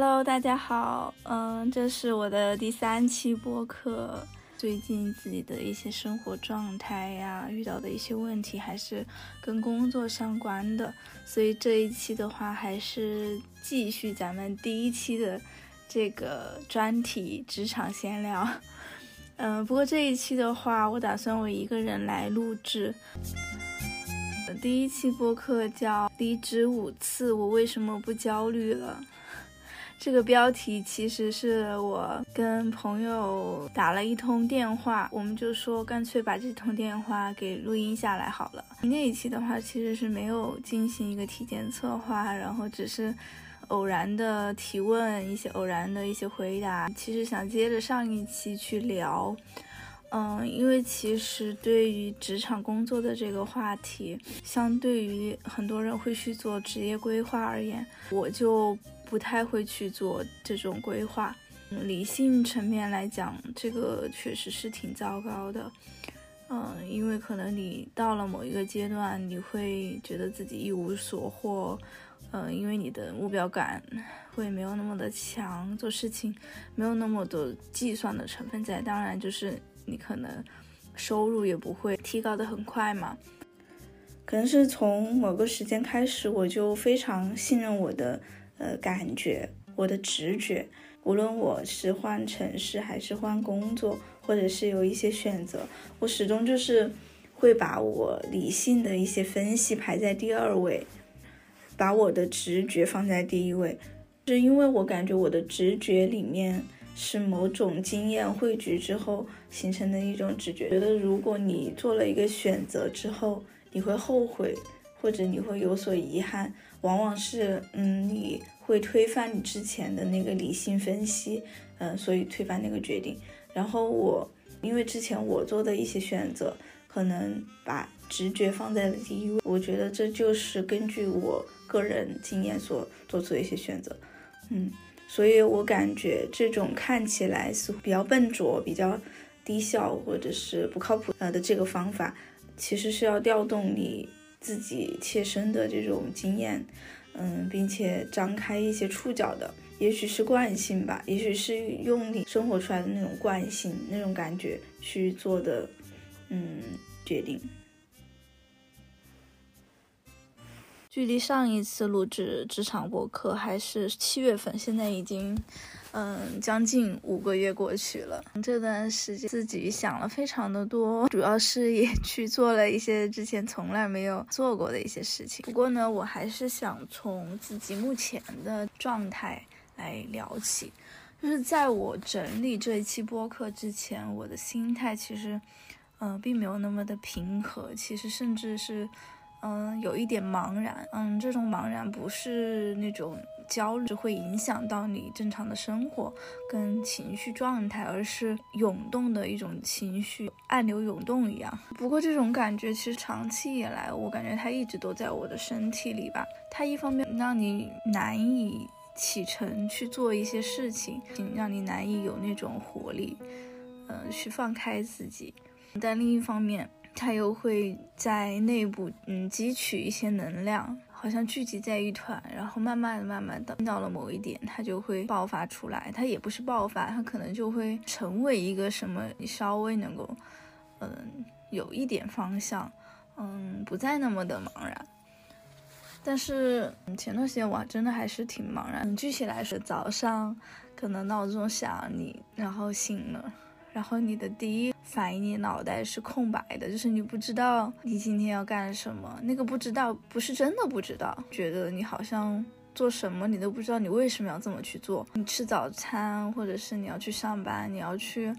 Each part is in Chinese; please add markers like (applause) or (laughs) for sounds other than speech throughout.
Hello，大家好，嗯，这是我的第三期播客。最近自己的一些生活状态呀，遇到的一些问题，还是跟工作相关的，所以这一期的话，还是继续咱们第一期的这个专题——职场闲聊。嗯，不过这一期的话，我打算我一个人来录制。第一期播客叫“离职五次，我为什么不焦虑了”。这个标题其实是我跟朋友打了一通电话，我们就说干脆把这通电话给录音下来好了。那一期的话其实是没有进行一个体检策划，然后只是偶然的提问，一些偶然的一些回答。其实想接着上一期去聊，嗯，因为其实对于职场工作的这个话题，相对于很多人会去做职业规划而言，我就。不太会去做这种规划，理性层面来讲，这个确实是挺糟糕的。嗯，因为可能你到了某一个阶段，你会觉得自己一无所获。嗯，因为你的目标感会没有那么的强，做事情没有那么多计算的成分在。当然，就是你可能收入也不会提高的很快嘛。可能是从某个时间开始，我就非常信任我的。呃，感觉我的直觉，无论我是换城市还是换工作，或者是有一些选择，我始终就是会把我理性的一些分析排在第二位，把我的直觉放在第一位，是因为我感觉我的直觉里面是某种经验汇聚之后形成的一种直觉，觉得如果你做了一个选择之后，你会后悔。或者你会有所遗憾，往往是，嗯，你会推翻你之前的那个理性分析，嗯，所以推翻那个决定。然后我，因为之前我做的一些选择，可能把直觉放在了第一位，我觉得这就是根据我个人经验所做出的一些选择，嗯，所以我感觉这种看起来是比较笨拙、比较低效或者是不靠谱呃的这个方法，其实是要调动你。自己切身的这种经验，嗯，并且张开一些触角的，也许是惯性吧，也许是用你生活出来的那种惯性、那种感觉去做的，嗯，决定。距离上一次录制职场博客还是七月份，现在已经。嗯，将近五个月过去了，这段时间自己想了非常的多，主要是也去做了一些之前从来没有做过的一些事情。不过呢，我还是想从自己目前的状态来聊起，就是在我整理这一期播客之前，我的心态其实，嗯，并没有那么的平和，其实甚至是。嗯，有一点茫然。嗯，这种茫然不是那种焦虑，会影响到你正常的生活跟情绪状态，而是涌动的一种情绪，暗流涌动一样。不过这种感觉其实长期以来，我感觉它一直都在我的身体里吧。它一方面让你难以启程去做一些事情，让你难以有那种活力，嗯，去放开自己。但另一方面，它又会在内部，嗯，汲取一些能量，好像聚集在一团，然后慢慢的、慢慢的到了某一点，它就会爆发出来。它也不是爆发，它可能就会成为一个什么，你稍微能够，嗯，有一点方向，嗯，不再那么的茫然。但是前段时间我真的还是挺茫然。具体来说，早上可能闹钟响，你然后醒了。然后你的第一反应，你脑袋是空白的，就是你不知道你今天要干什么。那个不知道不是真的不知道，觉得你好像做什么你都不知道，你为什么要这么去做？你吃早餐，或者是你要去上班，你要去。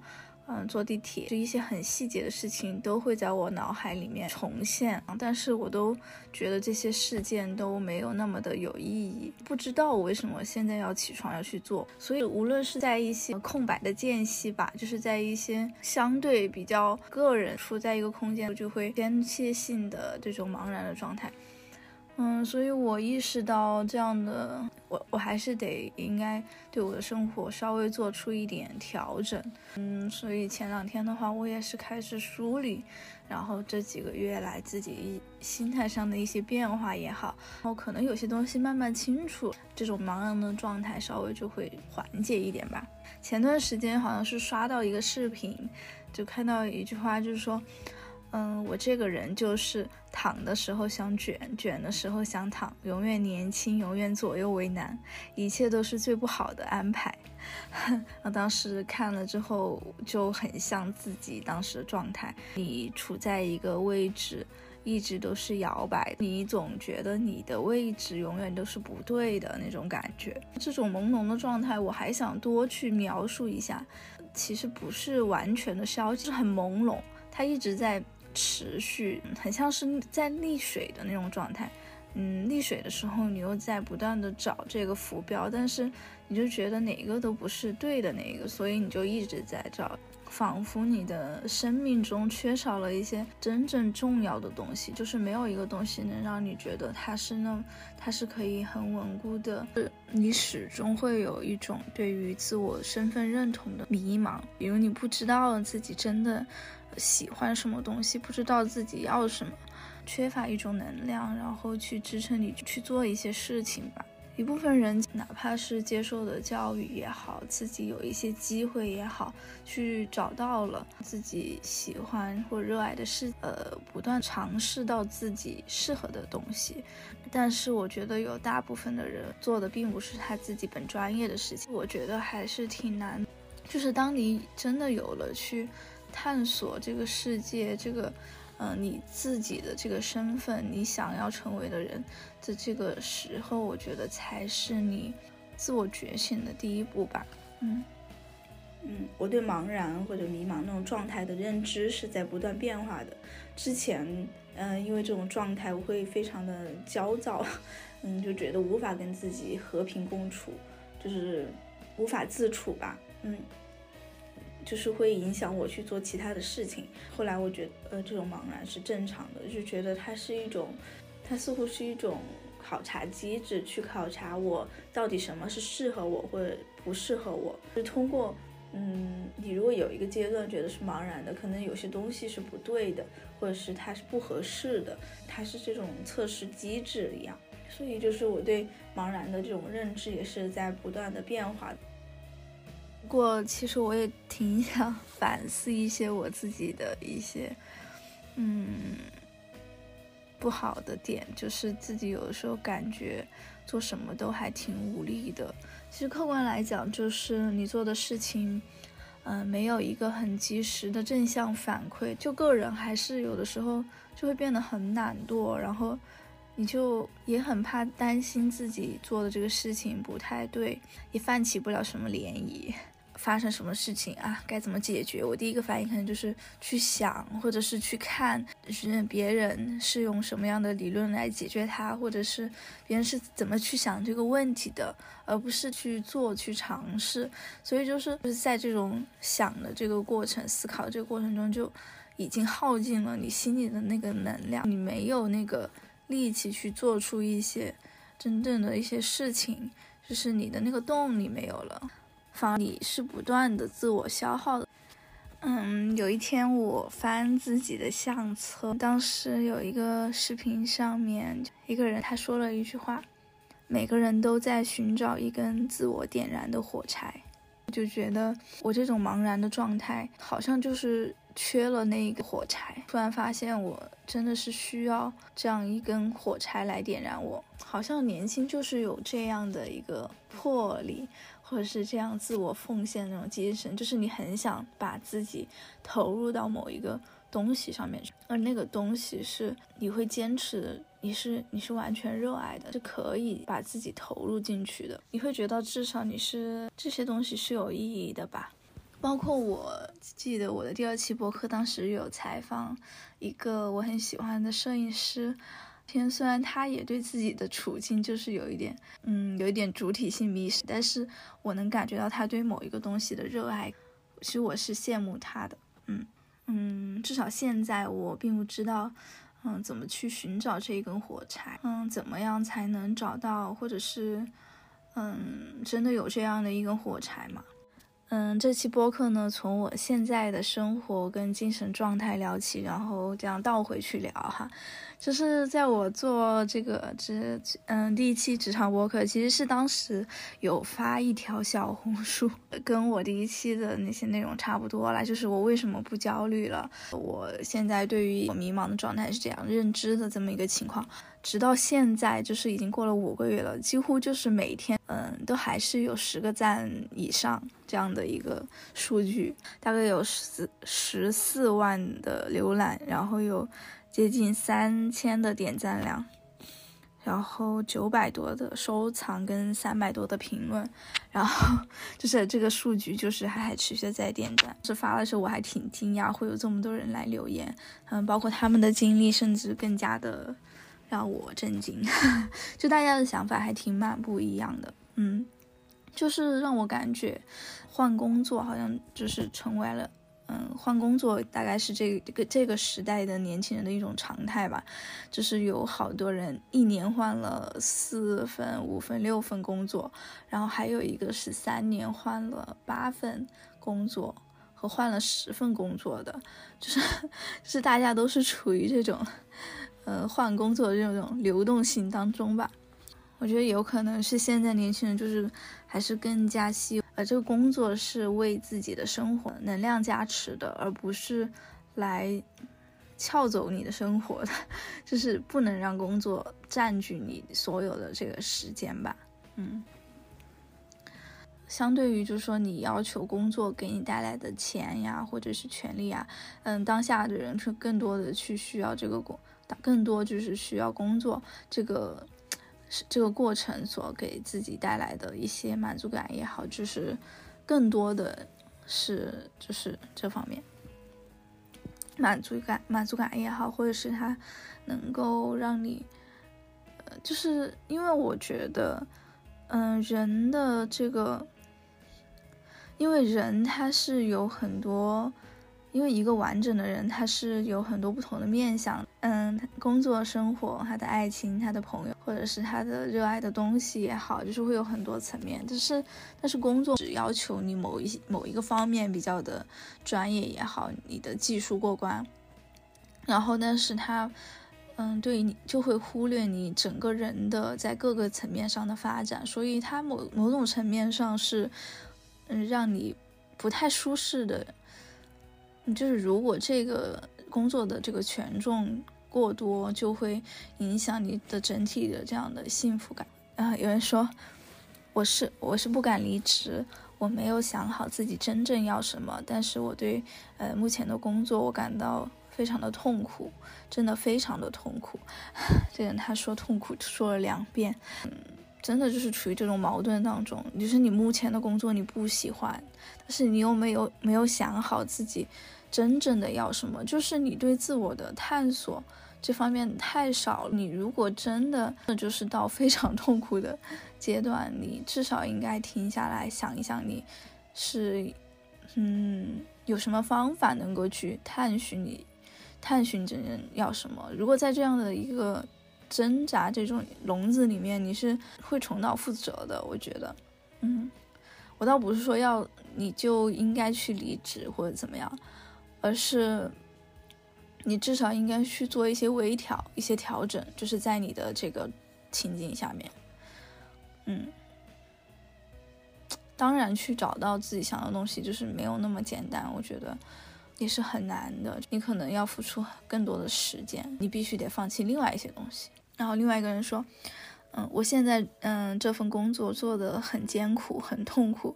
嗯，坐地铁，就一些很细节的事情都会在我脑海里面重现，但是我都觉得这些事件都没有那么的有意义，不知道我为什么现在要起床要去做。所以无论是在一些空白的间隙吧，就是在一些相对比较个人处在一个空间，我就会间歇性的这种茫然的状态。嗯，所以我意识到这样的，我我还是得应该对我的生活稍微做出一点调整。嗯，所以前两天的话，我也是开始梳理，然后这几个月来自己心态上的一些变化也好，然后可能有些东西慢慢清楚，这种茫然的状态稍微就会缓解一点吧。前段时间好像是刷到一个视频，就看到一句话，就是说。嗯，我这个人就是躺的时候想卷，卷的时候想躺，永远年轻，永远左右为难，一切都是最不好的安排。(laughs) 我当时看了之后就很像自己当时的状态，你处在一个位置，一直都是摇摆，你总觉得你的位置永远都是不对的那种感觉。这种朦胧的状态，我还想多去描述一下，其实不是完全的消极，是很朦胧，它一直在。持续很像是在溺水的那种状态，嗯，溺水的时候你又在不断的找这个浮标，但是你就觉得哪个都不是对的那个，所以你就一直在找，仿佛你的生命中缺少了一些真正重要的东西，就是没有一个东西能让你觉得它是那，它是可以很稳固的，你始终会有一种对于自我身份认同的迷茫，比如你不知道自己真的。喜欢什么东西，不知道自己要什么，缺乏一种能量，然后去支撑你去做一些事情吧。一部分人哪怕是接受的教育也好，自己有一些机会也好，去找到了自己喜欢或热爱的事，呃，不断尝试到自己适合的东西。但是我觉得有大部分的人做的并不是他自己本专业的事情，我觉得还是挺难。就是当你真的有了去。探索这个世界，这个，嗯，你自己的这个身份，你想要成为的人的这个时候，我觉得才是你自我觉醒的第一步吧。嗯嗯，我对茫然或者迷茫那种状态的认知是在不断变化的。之前，嗯，因为这种状态，我会非常的焦躁，嗯，就觉得无法跟自己和平共处，就是无法自处吧。嗯。就是会影响我去做其他的事情。后来我觉得，呃，这种茫然是正常的，就觉得它是一种，它似乎是一种考察机制，去考察我到底什么是适合我或者不适合我。就通过，嗯，你如果有一个阶段觉得是茫然的，可能有些东西是不对的，或者是它是不合适的，它是这种测试机制一样。所以就是我对茫然的这种认知也是在不断的变化。不过，其实我也挺想 (laughs) 反思一些我自己的一些，嗯，不好的点，就是自己有的时候感觉做什么都还挺无力的。其实客观来讲，就是你做的事情，嗯，没有一个很及时的正向反馈，就个人还是有的时候就会变得很懒惰，然后你就也很怕担心自己做的这个事情不太对，也泛起不了什么涟漪。发生什么事情啊？该怎么解决？我第一个反应可能就是去想，或者是去看，询问别人是用什么样的理论来解决它，或者是别人是怎么去想这个问题的，而不是去做、去尝试。所以就是就是在这种想的这个过程、思考这个过程中，就已经耗尽了你心里的那个能量，你没有那个力气去做出一些真正的一些事情，就是你的那个动力没有了。你是不断的自我消耗的。嗯，有一天我翻自己的相册，当时有一个视频上面一个人他说了一句话：“每个人都在寻找一根自我点燃的火柴。”就觉得我这种茫然的状态，好像就是缺了那一个火柴。突然发现我真的是需要这样一根火柴来点燃我。好像年轻就是有这样的一个魄力。或者是这样自我奉献那种精神，就是你很想把自己投入到某一个东西上面去，而那个东西是你会坚持的，你是你是完全热爱的，是可以把自己投入进去的。你会觉得至少你是这些东西是有意义的吧？包括我记得我的第二期博客当时有采访一个我很喜欢的摄影师。天虽然他也对自己的处境就是有一点，嗯，有一点主体性迷失，但是我能感觉到他对某一个东西的热爱，其实我是羡慕他的，嗯嗯，至少现在我并不知道，嗯，怎么去寻找这一根火柴？嗯，怎么样才能找到，或者是，嗯，真的有这样的一根火柴吗？嗯，这期播客呢，从我现在的生活跟精神状态聊起，然后这样倒回去聊哈。就是在我做这个职嗯第一期职场播客，其实是当时有发一条小红书，跟我第一期的那些内容差不多了。就是我为什么不焦虑了？我现在对于我迷茫的状态是这样认知的这么一个情况。直到现在，就是已经过了五个月了，几乎就是每天嗯都还是有十个赞以上这样的一个数据，大概有十十四万的浏览，然后有。接近三千的点赞量，然后九百多的收藏跟三百多的评论，然后就是这个数据就是还还持续在点赞。是发的时候我还挺惊讶，会有这么多人来留言，嗯，包括他们的经历，甚至更加的让我震惊。(laughs) 就大家的想法还挺蛮不一样的，嗯，就是让我感觉换工作好像就是成为了。嗯，换工作大概是这这个这个时代的年轻人的一种常态吧，就是有好多人一年换了四份、五份、六份工作，然后还有一个是三年换了八份工作和换了十份工作的，就是 (laughs) 是大家都是处于这种，呃，换工作的这种流动性当中吧。我觉得有可能是现在年轻人就是还是更加希。呃，这个工作是为自己的生活能量加持的，而不是来撬走你的生活的，(laughs) 就是不能让工作占据你所有的这个时间吧。嗯，相对于就是说你要求工作给你带来的钱呀，或者是权利啊，嗯，当下的人是更多的去需要这个工，更多就是需要工作这个。是这个过程所给自己带来的一些满足感也好，就是更多的是就是这方面满足感，满足感也好，或者是它能够让你，呃，就是因为我觉得，嗯，人的这个，因为人他是有很多。因为一个完整的人，他是有很多不同的面相，嗯，工作、生活、他的爱情、他的朋友，或者是他的热爱的东西也好，就是会有很多层面。但是，但是工作只要求你某一某一个方面比较的专业也好，你的技术过关，然后，但是他，嗯，对你就会忽略你整个人的在各个层面上的发展，所以他某某种层面上是，嗯，让你不太舒适的。就是如果这个工作的这个权重过多，就会影响你的整体的这样的幸福感啊。有人说我是我是不敢离职，我没有想好自己真正要什么，但是我对呃目前的工作我感到非常的痛苦，真的非常的痛苦。(laughs) 这人他说痛苦说了两遍，嗯，真的就是处于这种矛盾当中，就是你目前的工作你不喜欢，但是你又没有没有想好自己。真正的要什么，就是你对自我的探索这方面太少。你如果真的，那就是到非常痛苦的阶段，你至少应该停下来想一想，你是，嗯，有什么方法能够去探寻你，探寻真正要什么。如果在这样的一个挣扎这种笼子里面，你是会重蹈覆辙的。我觉得，嗯，我倒不是说要你就应该去离职或者怎么样。而是，你至少应该去做一些微调、一些调整，就是在你的这个情境下面，嗯，当然去找到自己想要的东西，就是没有那么简单，我觉得也是很难的。你可能要付出更多的时间，你必须得放弃另外一些东西。然后另外一个人说，嗯，我现在嗯这份工作做的很艰苦、很痛苦，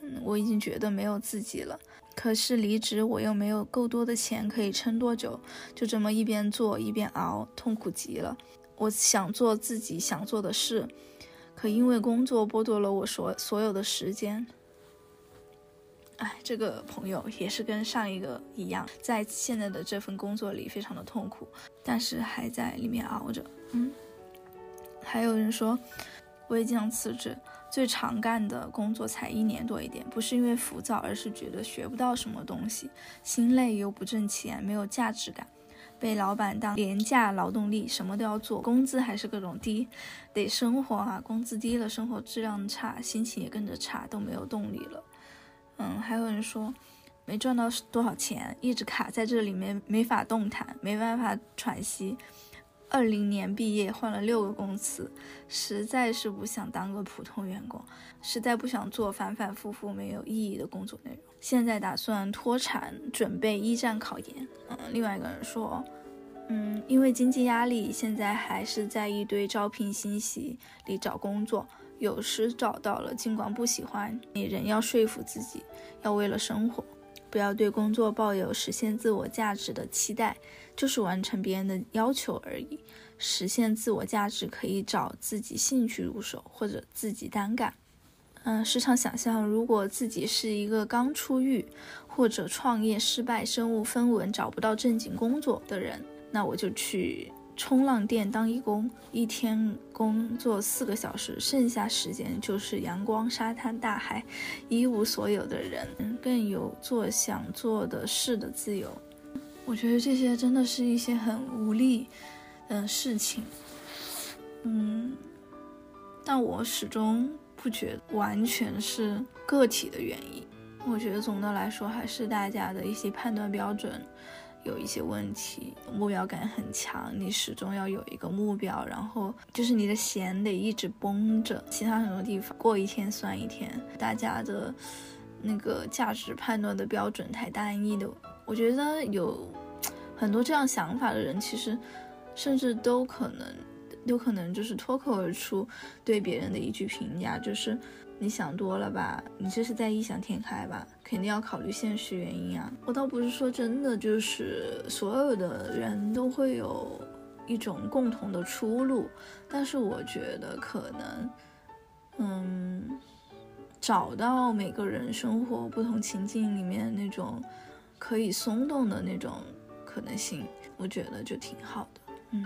嗯，我已经觉得没有自己了。可是离职，我又没有够多的钱可以撑多久，就这么一边做一边熬，痛苦极了。我想做自己想做的事，可因为工作剥夺了我所所有的时间。哎，这个朋友也是跟上一个一样，在现在的这份工作里非常的痛苦，但是还在里面熬着。嗯，还有人说我也经常辞职。最常干的工作才一年多一点，不是因为浮躁，而是觉得学不到什么东西，心累又不挣钱，没有价值感。被老板当廉价劳动力，什么都要做，工资还是各种低，得生活啊，工资低了，生活质量差，心情也跟着差，都没有动力了。嗯，还有人说没赚到多少钱，一直卡在这里面，没法动弹，没办法喘息。二零年毕业，换了六个公司，实在是不想当个普通员工，实在不想做反反复复没有意义的工作内容。现在打算脱产，准备一战考研。嗯，另外一个人说，嗯，因为经济压力，现在还是在一堆招聘信息里找工作，有时找到了，尽管不喜欢，你仍要说服自己，要为了生活。不要对工作抱有实现自我价值的期待，就是完成别人的要求而已。实现自我价值可以找自己兴趣入手，或者自己单干。嗯，时常想象，如果自己是一个刚出狱或者创业失败、身无分文、找不到正经工作的人，那我就去。冲浪店当义工，一天工作四个小时，剩下时间就是阳光、沙滩、大海，一无所有的人更有做想做的事的自由。我觉得这些真的是一些很无力的事情，嗯，但我始终不觉得完全是个体的原因。我觉得总的来说还是大家的一些判断标准。有一些问题，目标感很强，你始终要有一个目标，然后就是你的弦得一直绷着，其他很多地方过一天算一天。大家的那个价值判断的标准太单一的，我觉得有很多这样想法的人，其实甚至都可能，有可能就是脱口而出对别人的一句评价，就是。你想多了吧？你这是在异想天开吧？肯定要考虑现实原因啊！我倒不是说真的，就是所有的人都会有一种共同的出路，但是我觉得可能，嗯，找到每个人生活不同情境里面那种可以松动的那种可能性，我觉得就挺好的，嗯。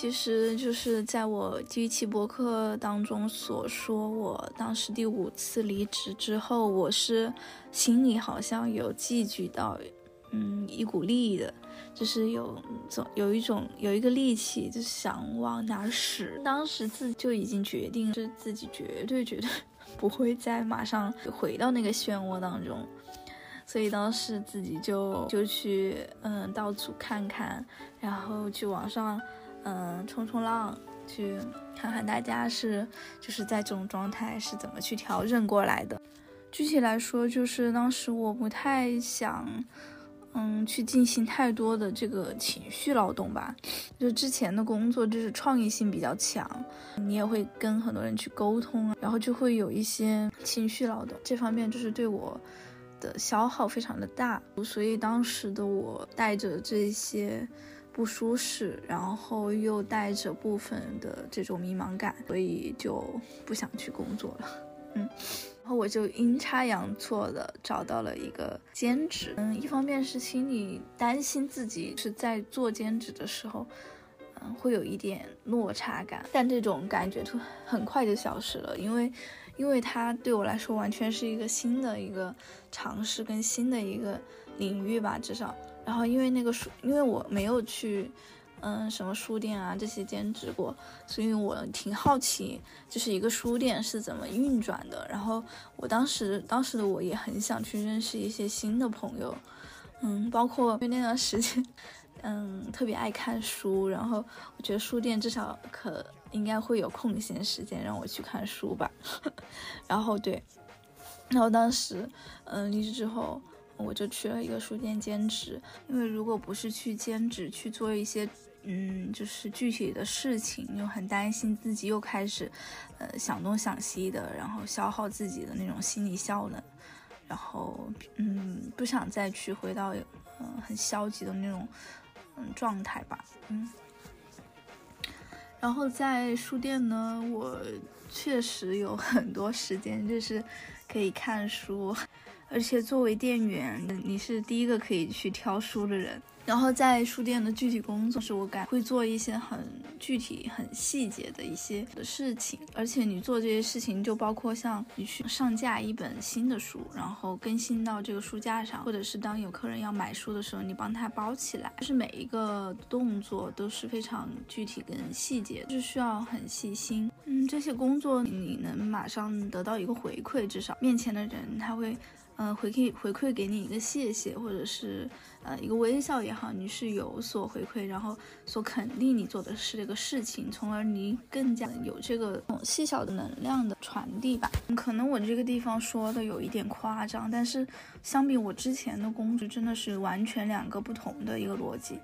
其实就是在我第一期博客当中所说，我当时第五次离职之后，我是心里好像有寄居到，嗯，一股力的，就是有总有一种有一个力气，就想往哪使。当时自己就已经决定，是自己绝对绝对不会再马上回到那个漩涡当中，所以当时自己就就去嗯到处看看，然后去网上。嗯，冲冲浪，去看看大家是就是在这种状态是怎么去调整过来的。具体来说，就是当时我不太想，嗯，去进行太多的这个情绪劳动吧。就之前的工作就是创意性比较强，你也会跟很多人去沟通，然后就会有一些情绪劳动，这方面就是对我的消耗非常的大。所以当时的我带着这些。不舒适，然后又带着部分的这种迷茫感，所以就不想去工作了。嗯，然后我就阴差阳错的找到了一个兼职。嗯，一方面是心里担心自己是在做兼职的时候，嗯，会有一点落差感，但这种感觉突很快就消失了，因为，因为它对我来说完全是一个新的一个尝试跟新的一个领域吧，至少。然后因为那个书，因为我没有去，嗯，什么书店啊这些兼职过，所以我挺好奇，就是一个书店是怎么运转的。然后我当时，当时的我也很想去认识一些新的朋友，嗯，包括因为那段时间，嗯，特别爱看书，然后我觉得书店至少可应该会有空闲时间让我去看书吧。(laughs) 然后对，然后当时，嗯，离职之后。我就去了一个书店兼职，因为如果不是去兼职去做一些，嗯，就是具体的事情，又很担心自己又开始，呃，想东想西的，然后消耗自己的那种心理效能，然后，嗯，不想再去回到，嗯，很消极的那种，嗯，状态吧，嗯。然后在书店呢，我确实有很多时间，就是可以看书。而且作为店员，你是第一个可以去挑书的人。然后在书店的具体工作是我感会做一些很具体、很细节的一些的事情，而且你做这些事情就包括像你去上架一本新的书，然后更新到这个书架上，或者是当有客人要买书的时候，你帮他包起来，就是每一个动作都是非常具体跟细节，是需要很细心。嗯，这些工作你能马上得到一个回馈，至少面前的人他会。嗯，回馈回馈给你一个谢谢，或者是呃一个微笑也好，你是有所回馈，然后所肯定你做的是这个事情，从而你更加有这个细小的能量的传递吧。可能我这个地方说的有一点夸张，但是相比我之前的工作，真的是完全两个不同的一个逻辑。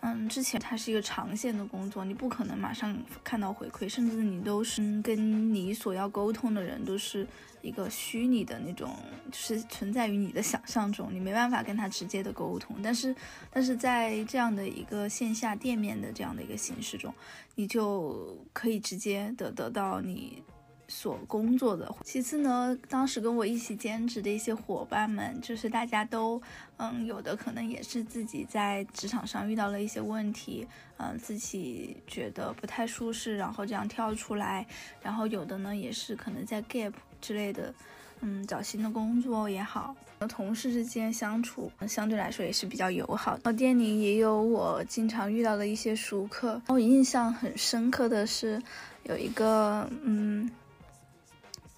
嗯，之前它是一个长线的工作，你不可能马上看到回馈，甚至你都是跟你所要沟通的人都是一个虚拟的那种，就是存在于你的想象中，你没办法跟他直接的沟通。但是，但是在这样的一个线下店面的这样的一个形式中，你就可以直接的得到你。所工作的。其次呢，当时跟我一起兼职的一些伙伴们，就是大家都，嗯，有的可能也是自己在职场上遇到了一些问题，嗯，自己觉得不太舒适，然后这样跳出来。然后有的呢，也是可能在 gap 之类的，嗯，找新的工作也好。和同事之间相处相对来说也是比较友好。然后店里也有我经常遇到的一些熟客。我印象很深刻的是，有一个，嗯。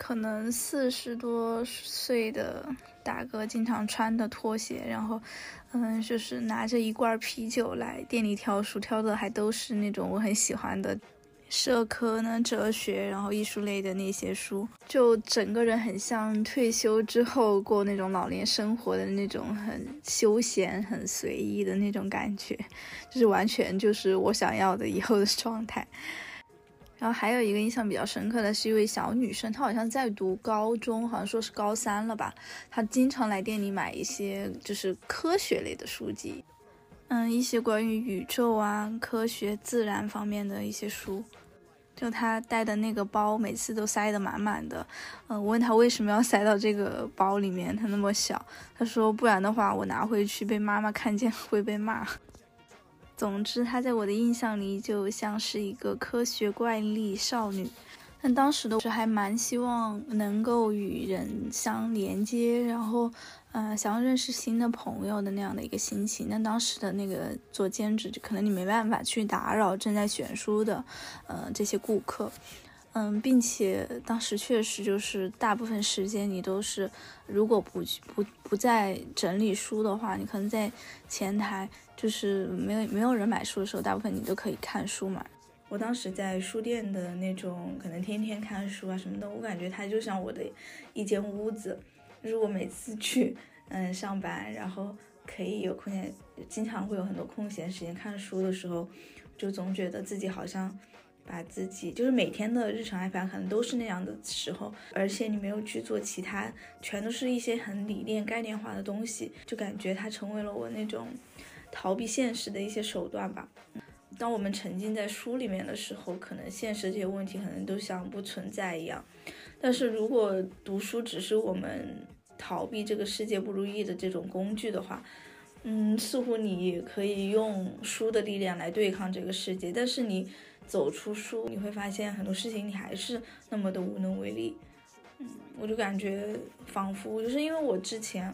可能四十多岁的大哥经常穿的拖鞋，然后，嗯，就是拿着一罐啤酒来店里挑书，挑的还都是那种我很喜欢的社科呢、哲学，然后艺术类的那些书，就整个人很像退休之后过那种老年生活的那种很休闲、很随意的那种感觉，就是完全就是我想要的以后的状态。然后还有一个印象比较深刻的是一位小女生，她好像在读高中，好像说是高三了吧。她经常来店里买一些就是科学类的书籍，嗯，一些关于宇宙啊、科学、自然方面的一些书。就她带的那个包，每次都塞得满满的。嗯，我问她为什么要塞到这个包里面，她那么小，她说不然的话我拿回去被妈妈看见会被骂。总之，她在我的印象里就像是一个科学怪力少女。但当时的是还蛮希望能够与人相连接，然后，嗯，想要认识新的朋友的那样的一个心情。那当时的那个做兼职，可能你没办法去打扰正在选书的，呃，这些顾客。嗯，并且当时确实就是大部分时间你都是，如果不不不在整理书的话，你可能在前台，就是没有没有人买书的时候，大部分你都可以看书嘛。我当时在书店的那种，可能天天看书啊什么的，我感觉它就像我的一间屋子，就是我每次去嗯上班，然后可以有空闲，经常会有很多空闲时间看书的时候，就总觉得自己好像。把自己就是每天的日常安排可能都是那样的时候，而且你没有去做其他，全都是一些很理念概念化的东西，就感觉它成为了我那种逃避现实的一些手段吧。当我们沉浸在书里面的时候，可能现实这些问题可能都像不存在一样。但是如果读书只是我们逃避这个世界不如意的这种工具的话，嗯，似乎你可以用书的力量来对抗这个世界，但是你。走出书，你会发现很多事情你还是那么的无能为力。嗯，我就感觉仿佛就是因为我之前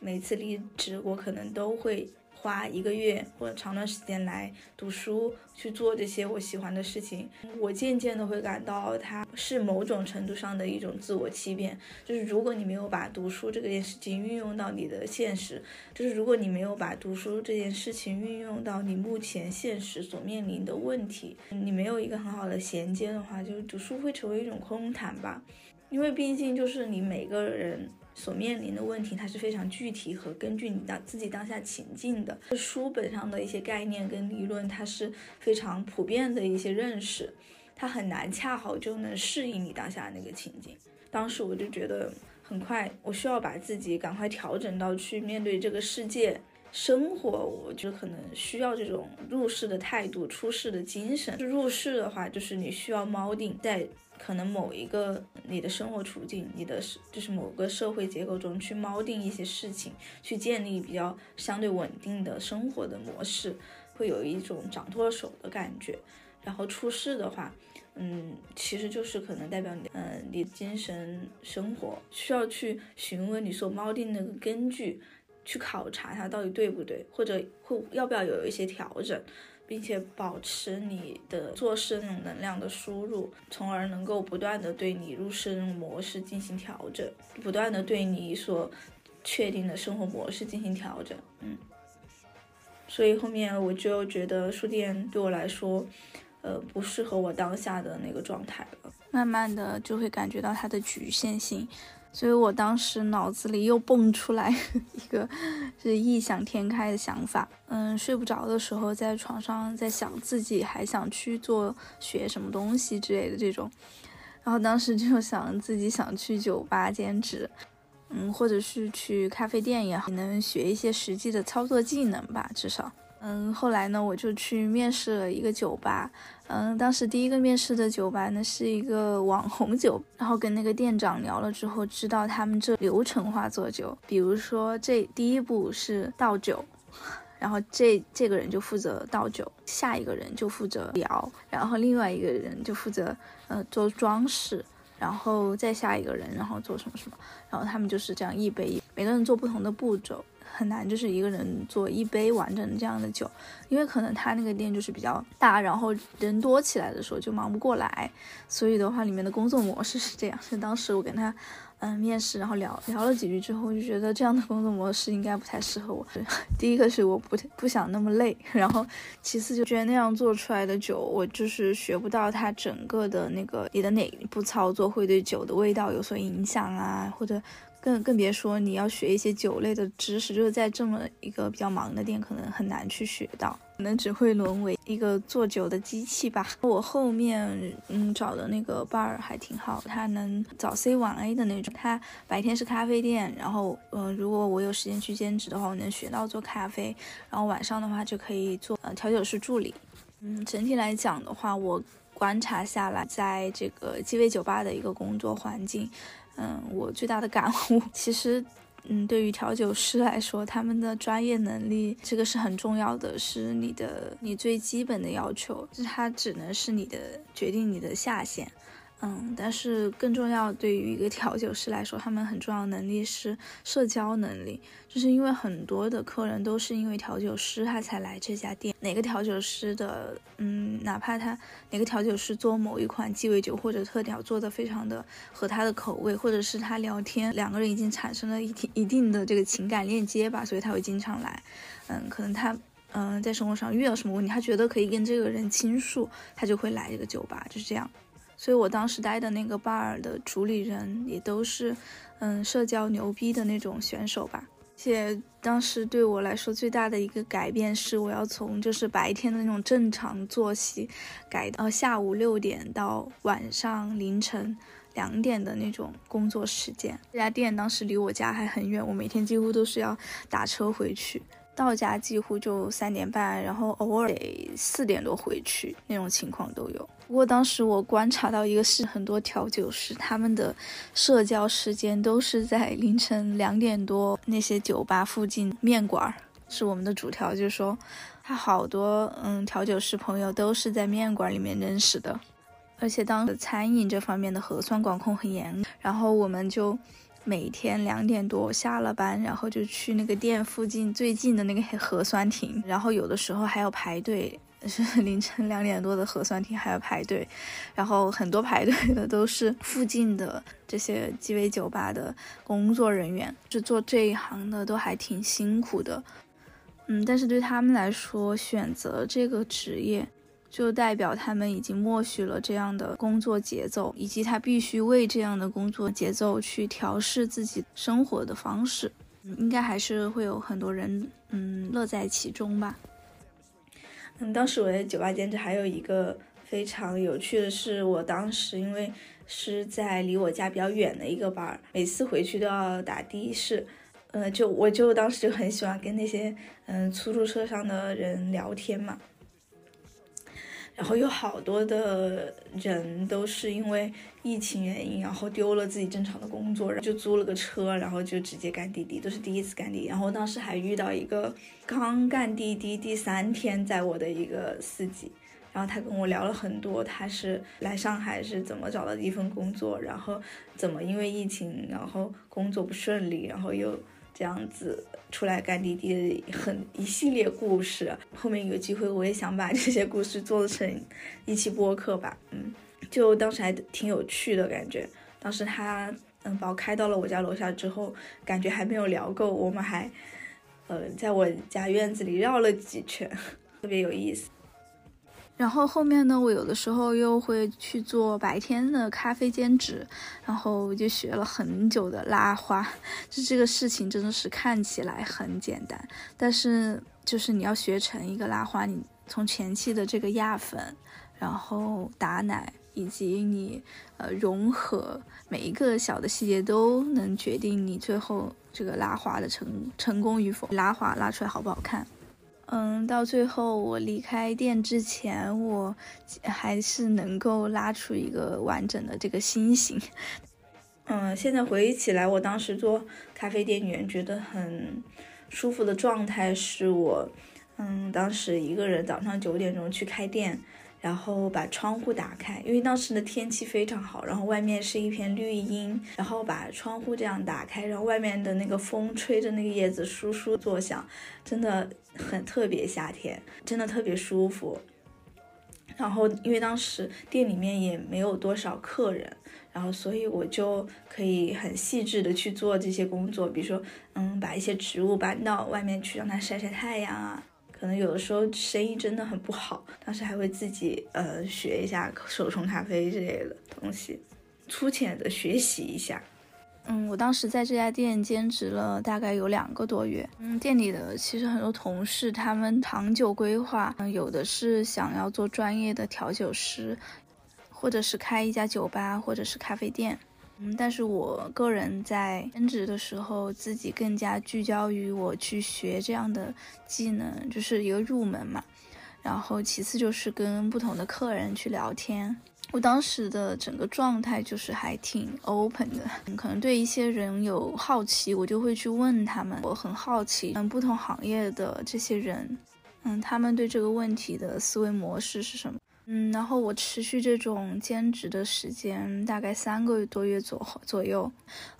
每次离职，我可能都会。花一个月或者长段时间来读书，去做这些我喜欢的事情，我渐渐的会感到它是某种程度上的一种自我欺骗。就是如果你没有把读书这件事情运用到你的现实，就是如果你没有把读书这件事情运用到你目前现实所面临的问题，你没有一个很好的衔接的话，就是读书会成为一种空谈吧。因为毕竟就是你每个人。所面临的问题，它是非常具体和根据你当自己当下情境的。书本上的一些概念跟理论，它是非常普遍的一些认识，它很难恰好就能适应你当下那个情境。当时我就觉得很快，我需要把自己赶快调整到去面对这个世界，生活，我就可能需要这种入世的态度、出世的精神。入世的话，就是你需要锚定在可能某一个你的生活处境、你的就是某个社会结构中去锚定一些事情，去建立比较相对稳定的生活的模式，会有一种掌舵手的感觉。然后出世的话，嗯，其实就是可能代表你，嗯，你精神生活需要去询问你所锚定那个根据。去考察它到底对不对，或者会要不要有一些调整，并且保持你的做事那种能量的输入，从而能够不断的对你入世那种模式进行调整，不断的对你所确定的生活模式进行调整。嗯，所以后面我就觉得书店对我来说，呃，不适合我当下的那个状态了，慢慢的就会感觉到它的局限性。所以我当时脑子里又蹦出来 (laughs) 一个是异想天开的想法，嗯，睡不着的时候在床上在想自己还想去做学什么东西之类的这种，然后当时就想自己想去酒吧兼职，嗯，或者是去咖啡店也好，能学一些实际的操作技能吧，至少。嗯，后来呢，我就去面试了一个酒吧。嗯，当时第一个面试的酒吧呢是一个网红酒，然后跟那个店长聊了之后，知道他们这流程化做酒，比如说这第一步是倒酒，然后这这个人就负责倒酒，下一个人就负责聊，然后另外一个人就负责呃做装饰，然后再下一个人然后做什么什么，然后他们就是这样一杯，每个人做不同的步骤。很难，就是一个人做一杯完整的这样的酒，因为可能他那个店就是比较大，然后人多起来的时候就忙不过来，所以的话里面的工作模式是这样。是当时我跟他，嗯，面试，然后聊聊了几句之后，就觉得这样的工作模式应该不太适合我。(laughs) 第一个是我不不想那么累，然后其次就觉得那样做出来的酒，我就是学不到它整个的那个你的哪一步操作会对酒的味道有所影响啊，或者。更更别说你要学一些酒类的知识，就是在这么一个比较忙的店，可能很难去学到，可能只会沦为一个做酒的机器吧。我后面嗯找的那个 bar 还挺好，他能早 C 晚 A 的那种。他白天是咖啡店，然后嗯，如果我有时间去兼职的话，我能学到做咖啡，然后晚上的话就可以做呃调酒师助理。嗯，整体来讲的话，我观察下来，在这个鸡尾酒吧的一个工作环境。嗯，我最大的感悟，(laughs) 其实，嗯，对于调酒师来说，他们的专业能力这个是很重要的，是你的你最基本的要求，就是它只能是你的决定你的下限。嗯，但是更重要，对于一个调酒师来说，他们很重要的能力是社交能力，就是因为很多的客人都是因为调酒师他才来这家店。哪个调酒师的，嗯，哪怕他哪个调酒师做某一款鸡尾酒或者特调做的非常的合他的口味，或者是他聊天两个人已经产生了一定一定的这个情感链接吧，所以他会经常来。嗯，可能他嗯在生活上遇到什么问题，他觉得可以跟这个人倾诉，他就会来这个酒吧，就是这样。所以我当时待的那个 bar 的主理人也都是，嗯，社交牛逼的那种选手吧。且当时对我来说最大的一个改变是，我要从就是白天的那种正常作息，改到下午六点到晚上凌晨两点的那种工作时间。这家店当时离我家还很远，我每天几乎都是要打车回去。到家几乎就三点半，然后偶尔得四点多回去，那种情况都有。不过当时我观察到一个是，很多调酒师他们的社交时间都是在凌晨两点多，那些酒吧附近面馆是我们的主调，就是说他好多嗯调酒师朋友都是在面馆里面认识的，而且当时餐饮这方面的核酸管控很严，然后我们就。每天两点多下了班，然后就去那个店附近最近的那个核酸亭，然后有的时候还要排队，是 (laughs) 凌晨两点多的核酸亭还要排队，然后很多排队的都是附近的这些鸡尾酒吧的工作人员，是做这一行的都还挺辛苦的，嗯，但是对他们来说，选择这个职业。就代表他们已经默许了这样的工作节奏，以及他必须为这样的工作节奏去调试自己生活的方式。应该还是会有很多人，嗯，乐在其中吧。嗯，当时我在酒吧兼职，还有一个非常有趣的是，我当时因为是在离我家比较远的一个班儿，每次回去都要打的士。呃，就我就当时就很喜欢跟那些嗯出租车上的人聊天嘛。然后有好多的人都是因为疫情原因，然后丢了自己正常的工作，然后就租了个车，然后就直接干滴滴，都是第一次干滴滴。然后当时还遇到一个刚干滴滴第三天在我的一个司机，然后他跟我聊了很多，他是来上海是怎么找到一份工作，然后怎么因为疫情，然后工作不顺利，然后又。这样子出来干滴滴的很一系列故事，后面有机会我也想把 (laughs) 这些故事做成一期播客吧，嗯，就当时还挺有趣的感觉。当时他嗯把我开到了我家楼下之后，感觉还没有聊够，我们还呃在我家院子里绕了几圈，(laughs) 特别有意思。然后后面呢，我有的时候又会去做白天的咖啡兼职，然后我就学了很久的拉花。就这个事情真的是看起来很简单，但是就是你要学成一个拉花，你从前期的这个压粉，然后打奶，以及你呃融合每一个小的细节，都能决定你最后这个拉花的成成功与否，拉花拉出来好不好看。嗯，到最后我离开店之前，我还是能够拉出一个完整的这个心形。(laughs) 嗯，现在回忆起来，我当时做咖啡店员觉得很舒服的状态，是我，嗯，当时一个人早上九点钟去开店。然后把窗户打开，因为当时的天气非常好，然后外面是一片绿荫，然后把窗户这样打开，然后外面的那个风吹着那个叶子簌簌作响，真的很特别夏天，真的特别舒服。然后因为当时店里面也没有多少客人，然后所以我就可以很细致的去做这些工作，比如说，嗯，把一些植物搬到外面去，让它晒晒太阳啊。可能有的时候生意真的很不好，当时还会自己呃学一下手冲咖啡之类的东西，粗浅的学习一下。嗯，我当时在这家店兼职了大概有两个多月。嗯，店里的其实很多同事他们长久规划，嗯，有的是想要做专业的调酒师，或者是开一家酒吧或者是咖啡店。嗯，但是我个人在兼职的时候，自己更加聚焦于我去学这样的技能，就是一个入门嘛。然后其次就是跟不同的客人去聊天。我当时的整个状态就是还挺 open 的，可能对一些人有好奇，我就会去问他们。我很好奇，嗯，不同行业的这些人，嗯，他们对这个问题的思维模式是什么？嗯，然后我持续这种兼职的时间大概三个多月左左右，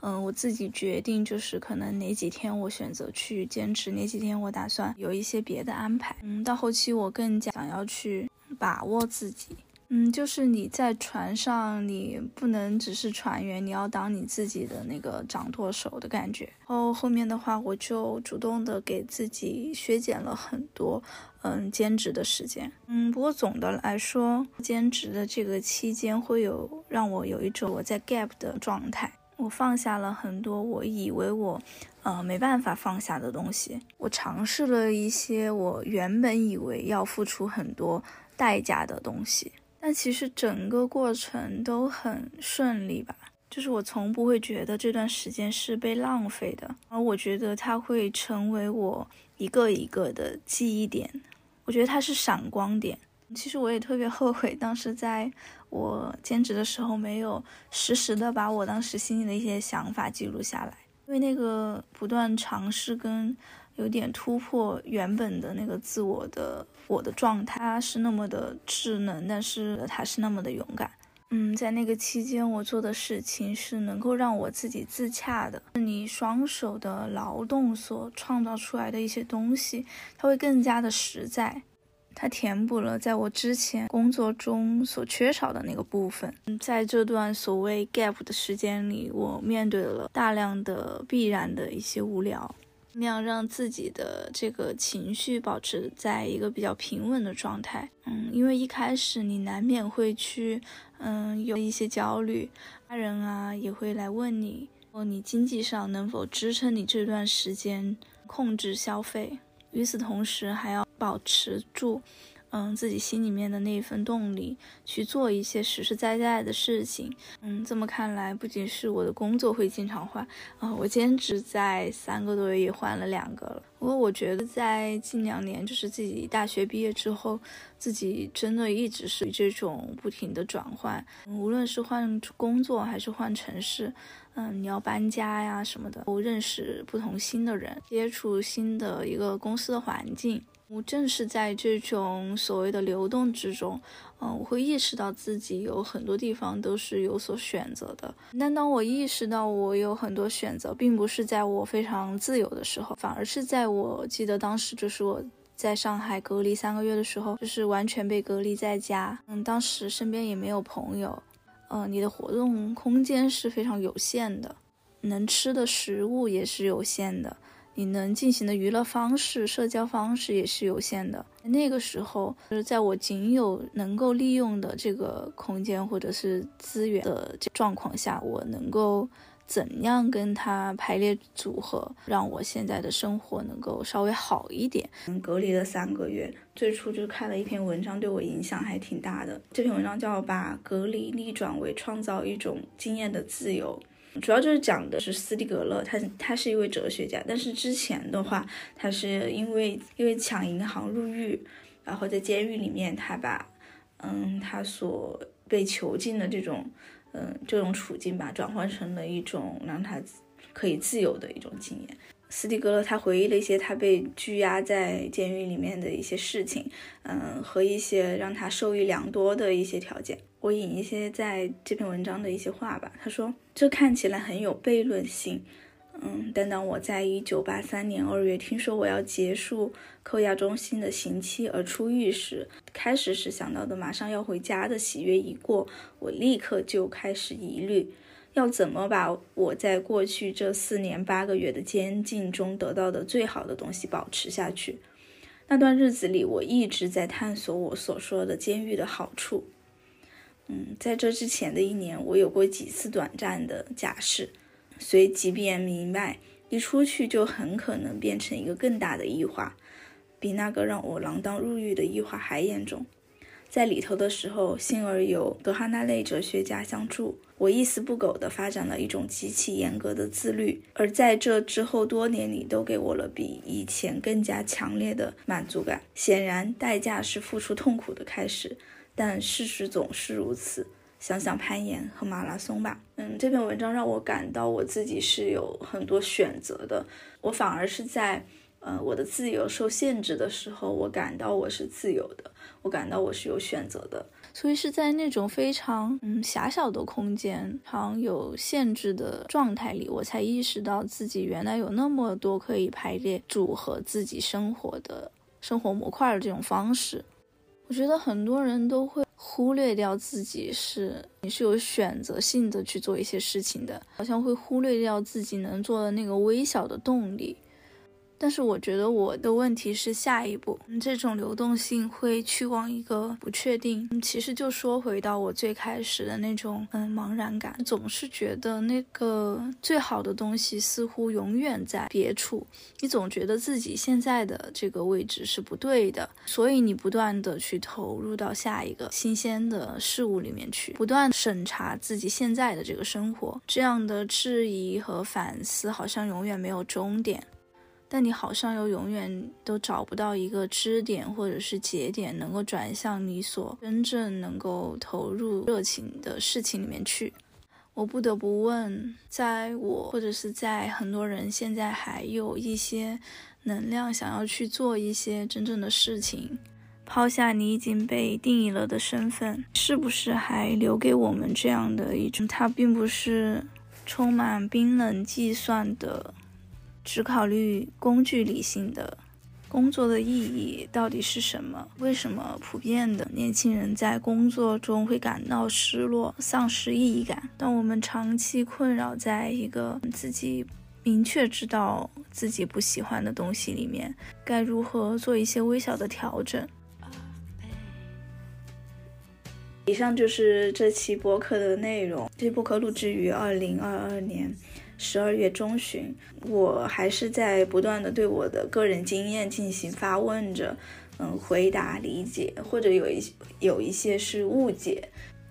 嗯，我自己决定就是可能哪几天我选择去兼职，哪几天我打算有一些别的安排。嗯，到后期我更加想要去把握自己。嗯，就是你在船上，你不能只是船员，你要当你自己的那个掌舵手的感觉。然后后面的话，我就主动的给自己削减了很多，嗯，兼职的时间。嗯，不过总的来说，兼职的这个期间会有让我有一种我在 gap 的状态。我放下了很多我以为我，呃，没办法放下的东西。我尝试了一些我原本以为要付出很多代价的东西。但其实整个过程都很顺利吧，就是我从不会觉得这段时间是被浪费的，而我觉得它会成为我一个一个的记忆点，我觉得它是闪光点。其实我也特别后悔，当时在我兼职的时候没有实时的把我当时心里的一些想法记录下来，因为那个不断尝试跟。有点突破原本的那个自我的我的状态，他是那么的智能，但是他是那么的勇敢。嗯，在那个期间，我做的事情是能够让我自己自洽的。是你双手的劳动所创造出来的一些东西，它会更加的实在，它填补了在我之前工作中所缺少的那个部分。在这段所谓 gap 的时间里，我面对了大量的必然的一些无聊。尽量让自己的这个情绪保持在一个比较平稳的状态，嗯，因为一开始你难免会去，嗯，有一些焦虑，家人啊也会来问你，哦，你经济上能否支撑你这段时间控制消费，与此同时还要保持住，嗯，自己心里面的那一份动力去做一些实实在在的事情。嗯，这么看来，不仅是我的工作会经常换啊，我兼职在三个多月也换了两个了。不过我觉得在近两年，就是自己大学毕业之后，自己真的一直是这种不停的转换，无论是换工作还是换城市，嗯，你要搬家呀什么的，都认识不同新的人，接触新的一个公司的环境。我正是在这种所谓的流动之中，嗯，我会意识到自己有很多地方都是有所选择的。但当我意识到我有很多选择，并不是在我非常自由的时候，反而是在我记得当时就是我在上海隔离三个月的时候，就是完全被隔离在家。嗯，当时身边也没有朋友，嗯，你的活动空间是非常有限的，能吃的食物也是有限的。你能进行的娱乐方式、社交方式也是有限的。那个时候，就是在我仅有能够利用的这个空间或者是资源的状况下，我能够怎样跟他排列组合，让我现在的生活能够稍微好一点？嗯，隔离了三个月，最初就是看了一篇文章，对我影响还挺大的。这篇文章叫《把隔离逆转为创造一种经验的自由》。主要就是讲的是斯蒂格勒，他他是一位哲学家，但是之前的话，他是因为因为抢银行入狱，然后在监狱里面，他把嗯他所被囚禁的这种嗯这种处境吧，转换成了一种让他可以自由的一种经验。斯蒂格勒他回忆了一些他被拘押在监狱里面的一些事情，嗯，和一些让他受益良多的一些条件。我引一些在这篇文章的一些话吧。他说：“这看起来很有悖论性，嗯，但当我在一九八三年二月听说我要结束扣押中心的刑期而出狱时，开始时想到的马上要回家的喜悦一过，我立刻就开始疑虑。”要怎么把我在过去这四年八个月的监禁中得到的最好的东西保持下去？那段日子里，我一直在探索我所说的监狱的好处。嗯，在这之前的一年，我有过几次短暂的假释，随即便明白，一出去就很可能变成一个更大的异化，比那个让我锒铛入狱的异化还严重。在里头的时候，幸而有德哈纳类哲学家相助。我一丝不苟地发展了一种极其严格的自律，而在这之后多年里，都给我了比以前更加强烈的满足感。显然，代价是付出痛苦的开始，但事实总是如此。想想攀岩和马拉松吧。嗯，这篇文章让我感到我自己是有很多选择的。我反而是在，呃，我的自由受限制的时候，我感到我是自由的，我感到我是有选择的。所以是在那种非常嗯狭小的空间、常有限制的状态里，我才意识到自己原来有那么多可以排列组合自己生活的生活模块的这种方式。我觉得很多人都会忽略掉自己是你是有选择性的去做一些事情的，好像会忽略掉自己能做的那个微小的动力。但是我觉得我的问题是下一步，这种流动性会去往一个不确定。其实就说回到我最开始的那种嗯茫然感，总是觉得那个最好的东西似乎永远在别处，你总觉得自己现在的这个位置是不对的，所以你不断的去投入到下一个新鲜的事物里面去，不断审查自己现在的这个生活，这样的质疑和反思好像永远没有终点。但你好像又永远都找不到一个支点或者是节点，能够转向你所真正能够投入热情的事情里面去。我不得不问，在我或者是在很多人现在还有一些能量想要去做一些真正的事情，抛下你已经被定义了的身份，是不是还留给我们这样的一种？它并不是充满冰冷计算的。只考虑工具理性的工作的意义到底是什么？为什么普遍的年轻人在工作中会感到失落、丧失意义感？当我们长期困扰在一个自己明确知道自己不喜欢的东西里面，该如何做一些微小的调整？以上就是这期播客的内容。这期播客录制于二零二二年。十二月中旬，我还是在不断的对我的个人经验进行发问着，嗯回答理解，或者有一些有一些是误解。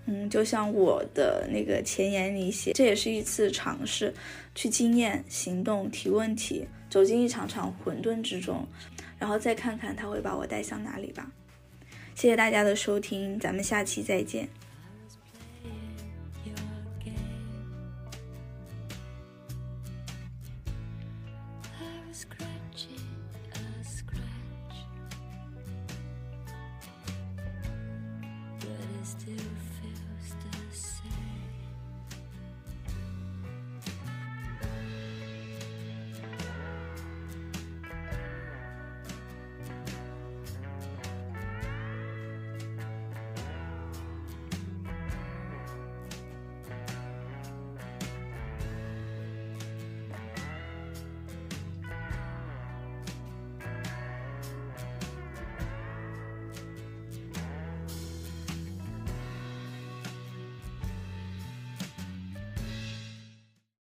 嗯，就像我的那个前言里写，这也是一次尝试，去经验、行动、提问题，走进一场场混沌之中，然后再看看他会把我带向哪里吧。谢谢大家的收听，咱们下期再见。